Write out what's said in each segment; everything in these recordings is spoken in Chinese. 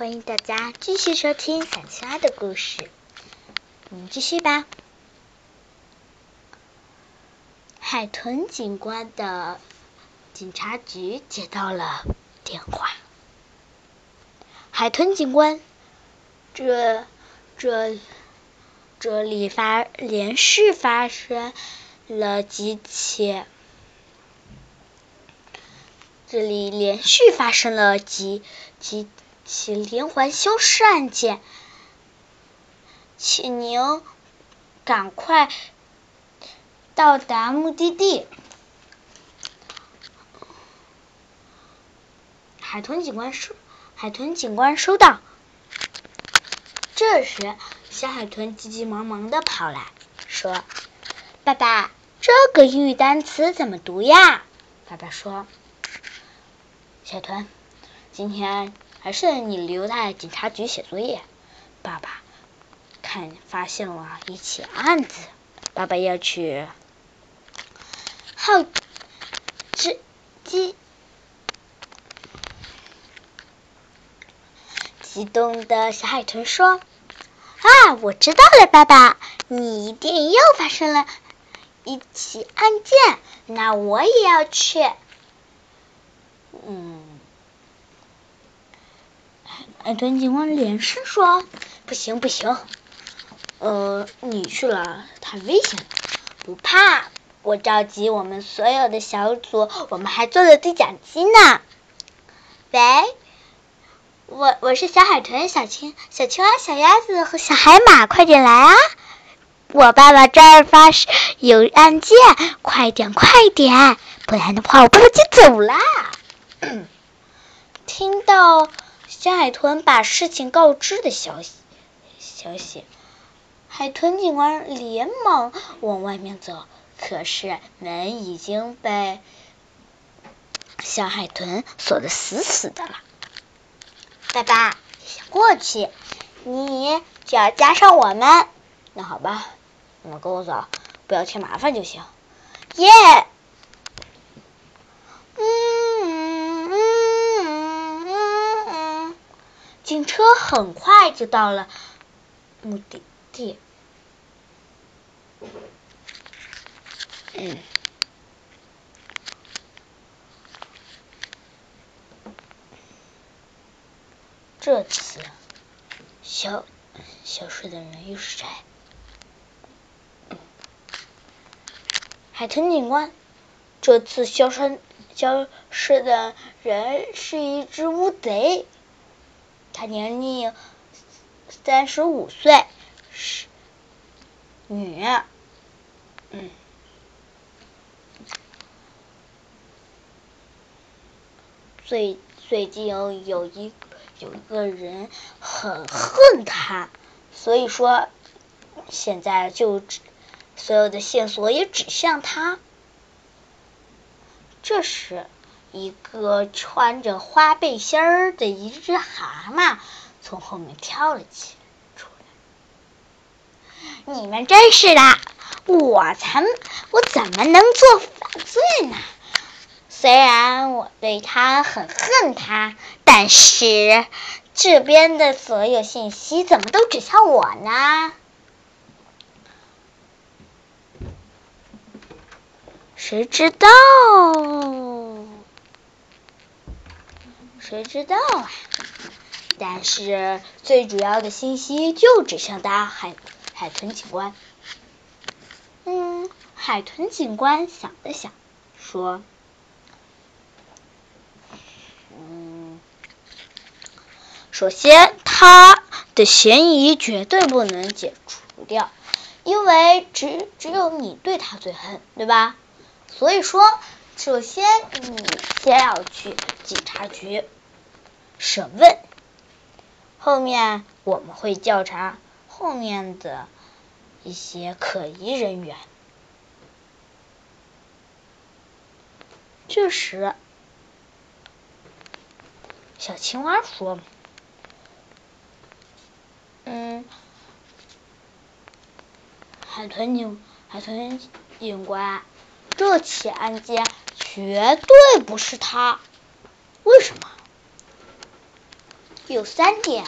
欢迎大家继续收听小青蛙的故事。我们继续吧。海豚警官的警察局接到了电话。海豚警官，这这这里发连续发生了几起，这里连续发生了几几。起连环消失案件，请您赶快到达目的地。海豚警官收，海豚警官收到。这时，小海豚急急忙忙的跑来说：“爸爸，这个英语单词怎么读呀？”爸爸说：“小豚，今天。”还是你留在警察局写作业。爸爸看发现了一起案子，爸爸要去。好，这激激动的小海豚说：“啊，我知道了，爸爸，你一定又发生了一起案件，那我也要去。”嗯。海豚警官连声说：“不行，不行，呃，你去了太危险了。不怕，我召集我们所有的小组，我们还做了对讲机呢。喂，我我是小海豚、小青、小青蛙、小鸭子和小海马，快点来啊！我爸爸这儿发生有案件，快点，快点，不然的话，我爸爸就走了。听到。”小海豚把事情告知的消息，消息，海豚警官连忙往外面走，可是门已经被小海豚锁得死死的了。爸爸，过去，你只要加上我们，那好吧，你们跟我走，不要添麻烦就行。耶。车很快就到了目的地。嗯，这次消消失的人又是谁？海豚警官，这次消失消失的人是一只乌贼。他年龄三十五岁，是女，嗯，最最近有有一有一个人很恨他，所以说现在就所有的线索也指向他。这时。一个穿着花背心儿的一只蛤蟆从后面跳了起出来。你们真是的，我才我怎么能做犯罪呢？虽然我对他很恨他，但是这边的所有信息怎么都指向我呢？谁知道？谁知道啊？但是最主要的信息就指向大海海豚警官。嗯，海豚警官想了想，说：“嗯，首先他的嫌疑绝对不能解除掉，因为只只有你对他最恨，对吧？所以说，首先你先要去警察局。”审问，后面我们会调查后面的一些可疑人员。这时，小青蛙说：“嗯，海豚警海豚警官，这起案件绝对不是他，为什么？”有三点。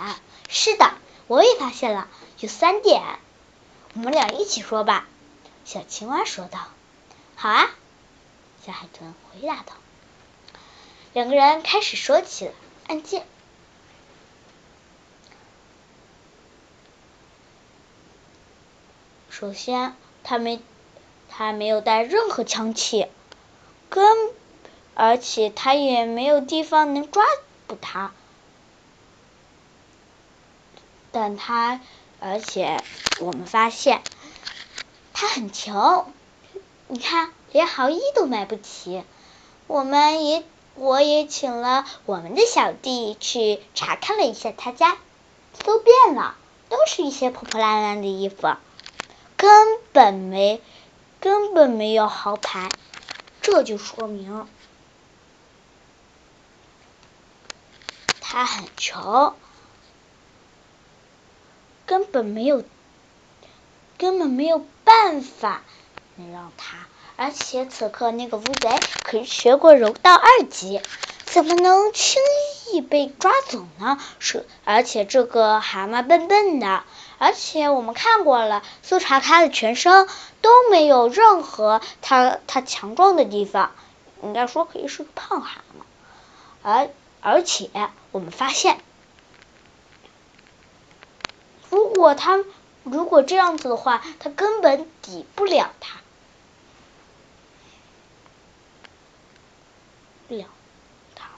是的，我也发现了，有三点。我们俩一起说吧。小青蛙说道。好啊，小海豚回答道。两个人开始说起了案件。首先，他没他没有带任何枪器，根而且他也没有地方能抓捕他。但他而且我们发现他很穷，你看连毫衣都买不起。我们也我也请了我们的小弟去查看了一下他家，都变了，都是一些破破烂烂的衣服。根本没，根本没有豪牌，这就说明他很穷，根本没有，根本没有办法能让他。而且此刻那个乌贼可是学过柔道二级，怎么能轻易被抓走呢？是，而且这个蛤蟆笨笨的。而且我们看过了，搜查他的全身都没有任何他他强壮的地方，应该说可以是个胖蛤蟆。而而且我们发现，如果他如果这样子的话，他根本抵不了他，了他。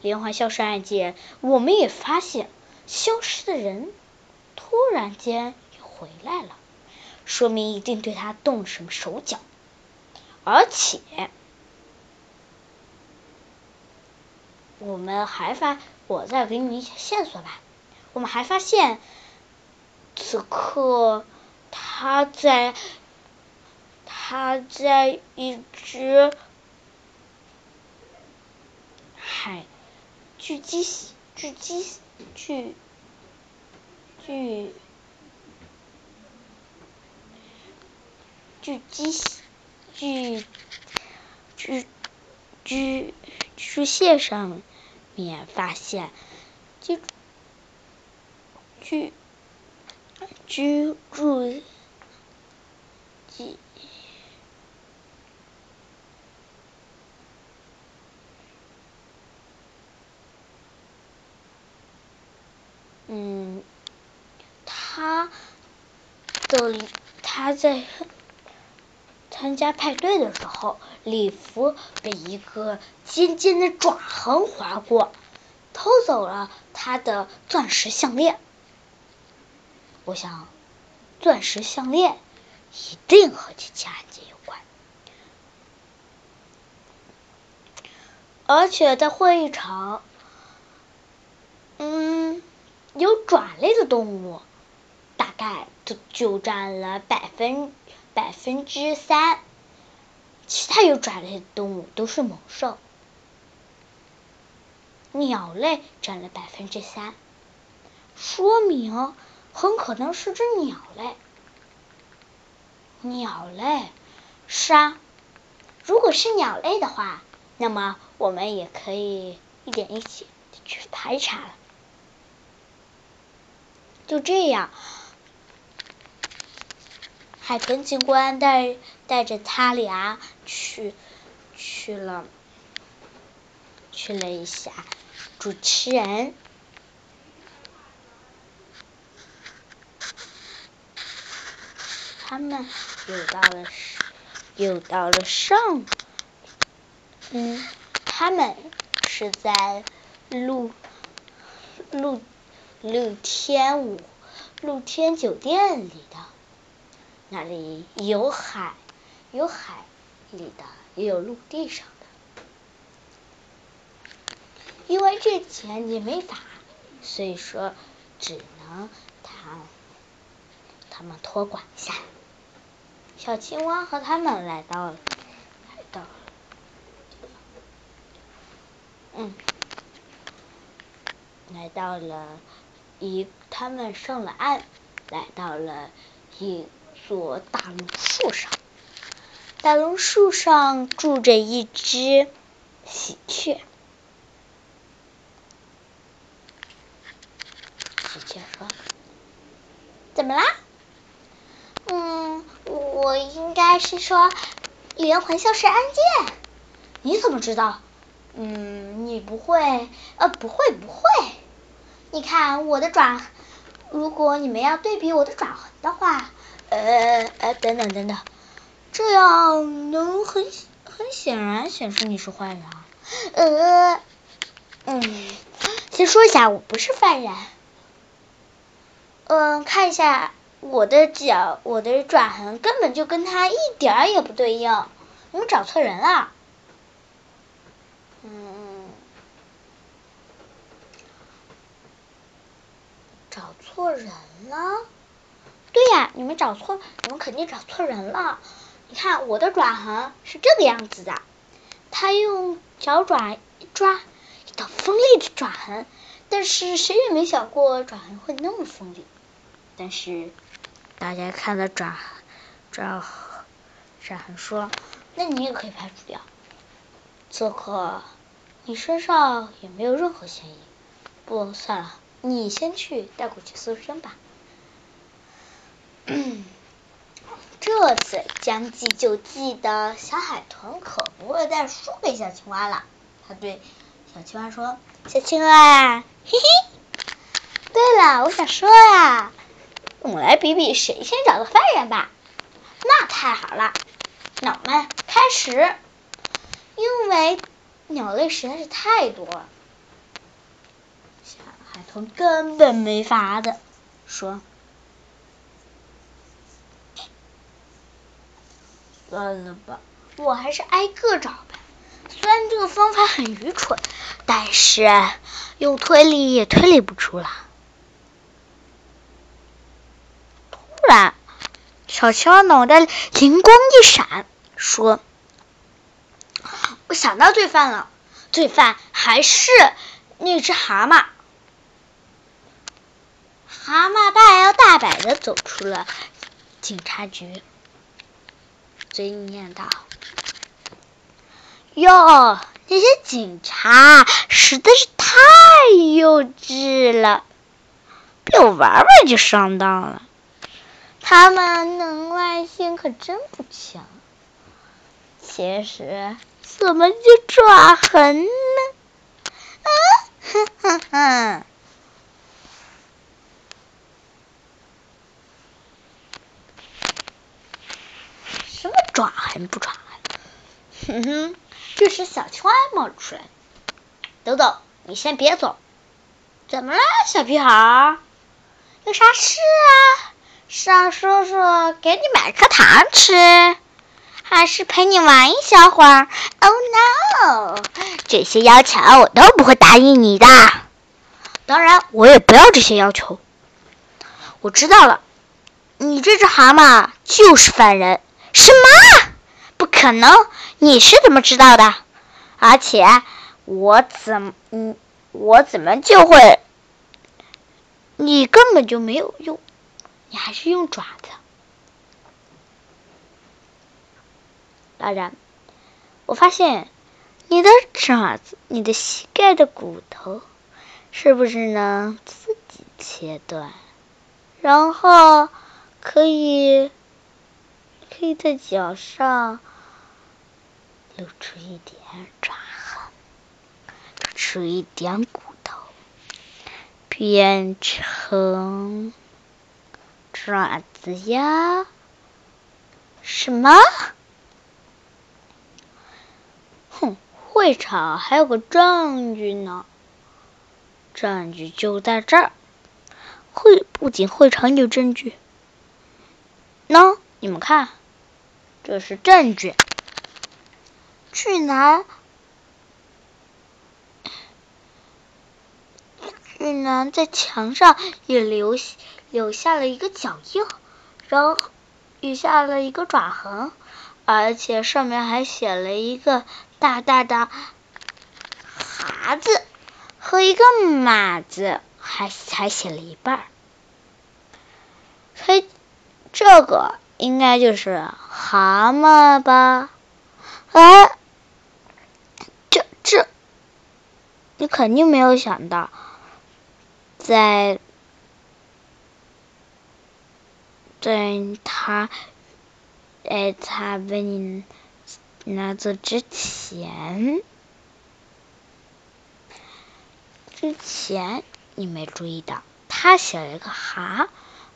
连环消失案件，我们也发现消失的人。突然间又回来了，说明一定对他动了什么手脚，而且我们还发，我再给你一些线索吧。我们还发现，此刻他在他在一只海巨鸡巨鸡巨。巨巨鸡巨巨巨巨蟹上面发现居居居住居嗯。他的他在参加派对的时候，礼服被一个尖尖的爪痕划过，偷走了他的钻石项链。我想，钻石项链一定和这起案件有关。而且在会议场，嗯，有爪类的动物。大概就就占了百分百分之三，其他有爪类的动物都是猛兽。鸟类占了百分之三，说明很可能是只鸟类。鸟类是啊，如果是鸟类的话，那么我们也可以一点一起去排查了。就这样。海豚警官带带着他俩去去了去了一下主持人，他们又到了又到了上，嗯，他们是在露露露天舞露天酒店里的。那里有海，有海里的，也有陆地上的。因为这钱你没法，所以说只能他他们托管下。小青蛙和他们来到了，来到了，嗯，来到了一，他们上了岸，来到了一。座大榕树上，大榕树上住着一只喜鹊。喜鹊说：“怎么啦？”“嗯，我应该是说连环消失案件。”“你怎么知道？”“嗯，你不会？呃，不会，不会。你看我的爪，如果你们要对比我的爪痕的话，呃呃，等等等等，这样能很很显然显示你是坏人。”“呃，嗯，先说一下，我不是犯人。”嗯，看一下我的脚，我的爪痕根本就跟他一点儿也不对应，你们找错人了。嗯，找错人了？对呀，你们找错，你们肯定找错人了。你看我的爪痕是这个样子的，他用脚爪一抓，一道锋利的爪痕，但是谁也没想过爪痕会那么锋利。但是大家看了爪爪爪痕说，那你也可以排除掉。这可你身上也没有任何嫌疑。不算了，你先去带过去搜身吧。这次将计就计的小海豚可不会再输给小青蛙了。他对小青蛙说：“小青蛙，嘿嘿。对了，我想说呀。”我们来比比谁先找到犯人吧。那太好了，那我们开始。因为鸟类实在是太多了，海豚根本没法子说。算了吧，我还是挨个找吧。虽然这个方法很愚蠢，但是用推理也推理不出来。小青蛙脑袋灵光一闪，说：“我想到罪犯了，罪犯还是那只蛤蟆。”蛤蟆大摇大摆的走出了警察局，嘴里念道：“哟，那些警察实在是太幼稚了，被我玩玩就上当了。”他们能耐性可真不强，其实怎么就爪痕呢？啊，哼哼哼！什么爪痕不爪痕？哼哼！这时小青蛙冒出来，等等，你先别走。怎么了，小屁孩？有啥事啊？是让叔叔给你买颗糖吃，还是陪你玩一小会儿？Oh no！这些要求我都不会答应你的。当然，我也不要这些要求。我知道了，你这只蛤蟆就是犯人。什么？不可能！你是怎么知道的？而且我怎么……嗯，我怎么就会？你根本就没有用。你还是用爪子。当然，我发现你的爪子、你的膝盖的骨头，是不是能自己切断？然后可以可以在脚上露出一点爪痕，露出一点骨头，变成。爪子呀？什么？哼，会场还有个证据呢，证据就在这儿。会不仅会场有证据，喏，你们看，这是证据。巨男，巨男在墙上也留。留下了一个脚印，然后留下了一个爪痕，而且上面还写了一个大大的“蛤”字和一个“马”字，还才写了一半。嘿，这个应该就是蛤蟆吧？哎，这这，你肯定没有想到，在。在他，在他被你拿走之前，之前你没注意到，他写了一个哈，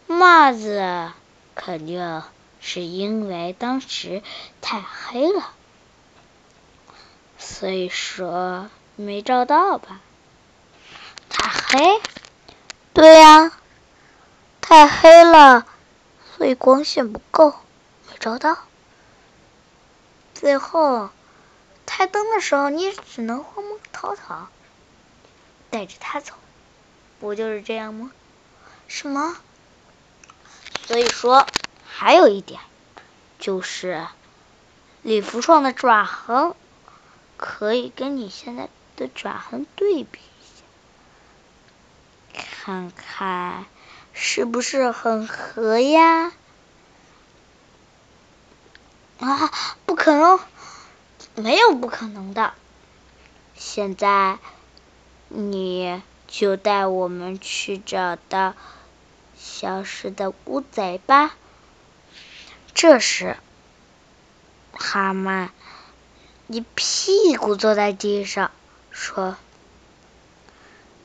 帽子肯定是因为当时太黑了，所以说没照到吧？太黑？对呀，太黑了。所以光线不够，没照到。最后开灯的时候，你只能慌忙逃逃，带着他走，不就是这样吗？什么？所以说，还有一点，就是礼服上的爪痕，可以跟你现在的爪痕对比，看看。是不是很合呀？啊，不可能，没有不可能的。现在你就带我们去找到消失的乌贼吧。这时，蛤蟆一屁股坐在地上，说：“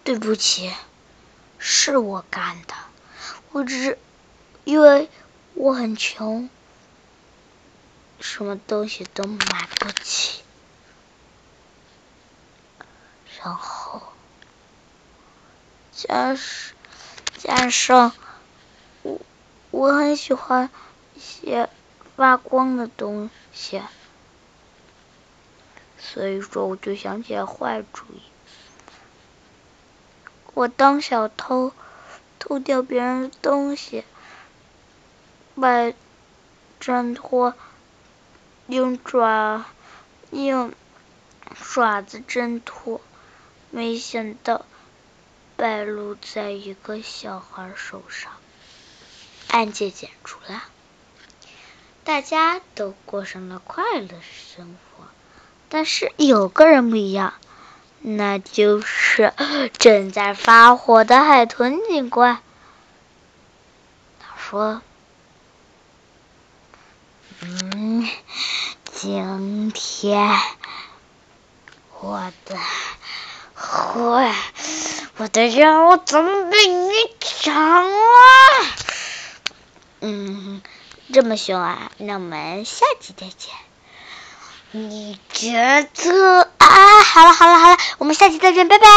对不起，是我干的。”我只是因为我很穷，什么东西都买不起，然后加上加上我我很喜欢一些发光的东西，所以说我就想起了坏主意，我当小偷。偷掉别人的东西，把挣脱，用爪用爪子挣脱，没想到败露在一个小孩手上，案件解除了，大家都过上了快乐生活。但是有个人不一样。那就是正在发火的海豚警官。他说：“嗯，今天我的会，我的任务怎么被你抢了？嗯，这么凶啊！那我们下期再见。”你觉得啊？好了好了好了，我们下期再见，拜拜。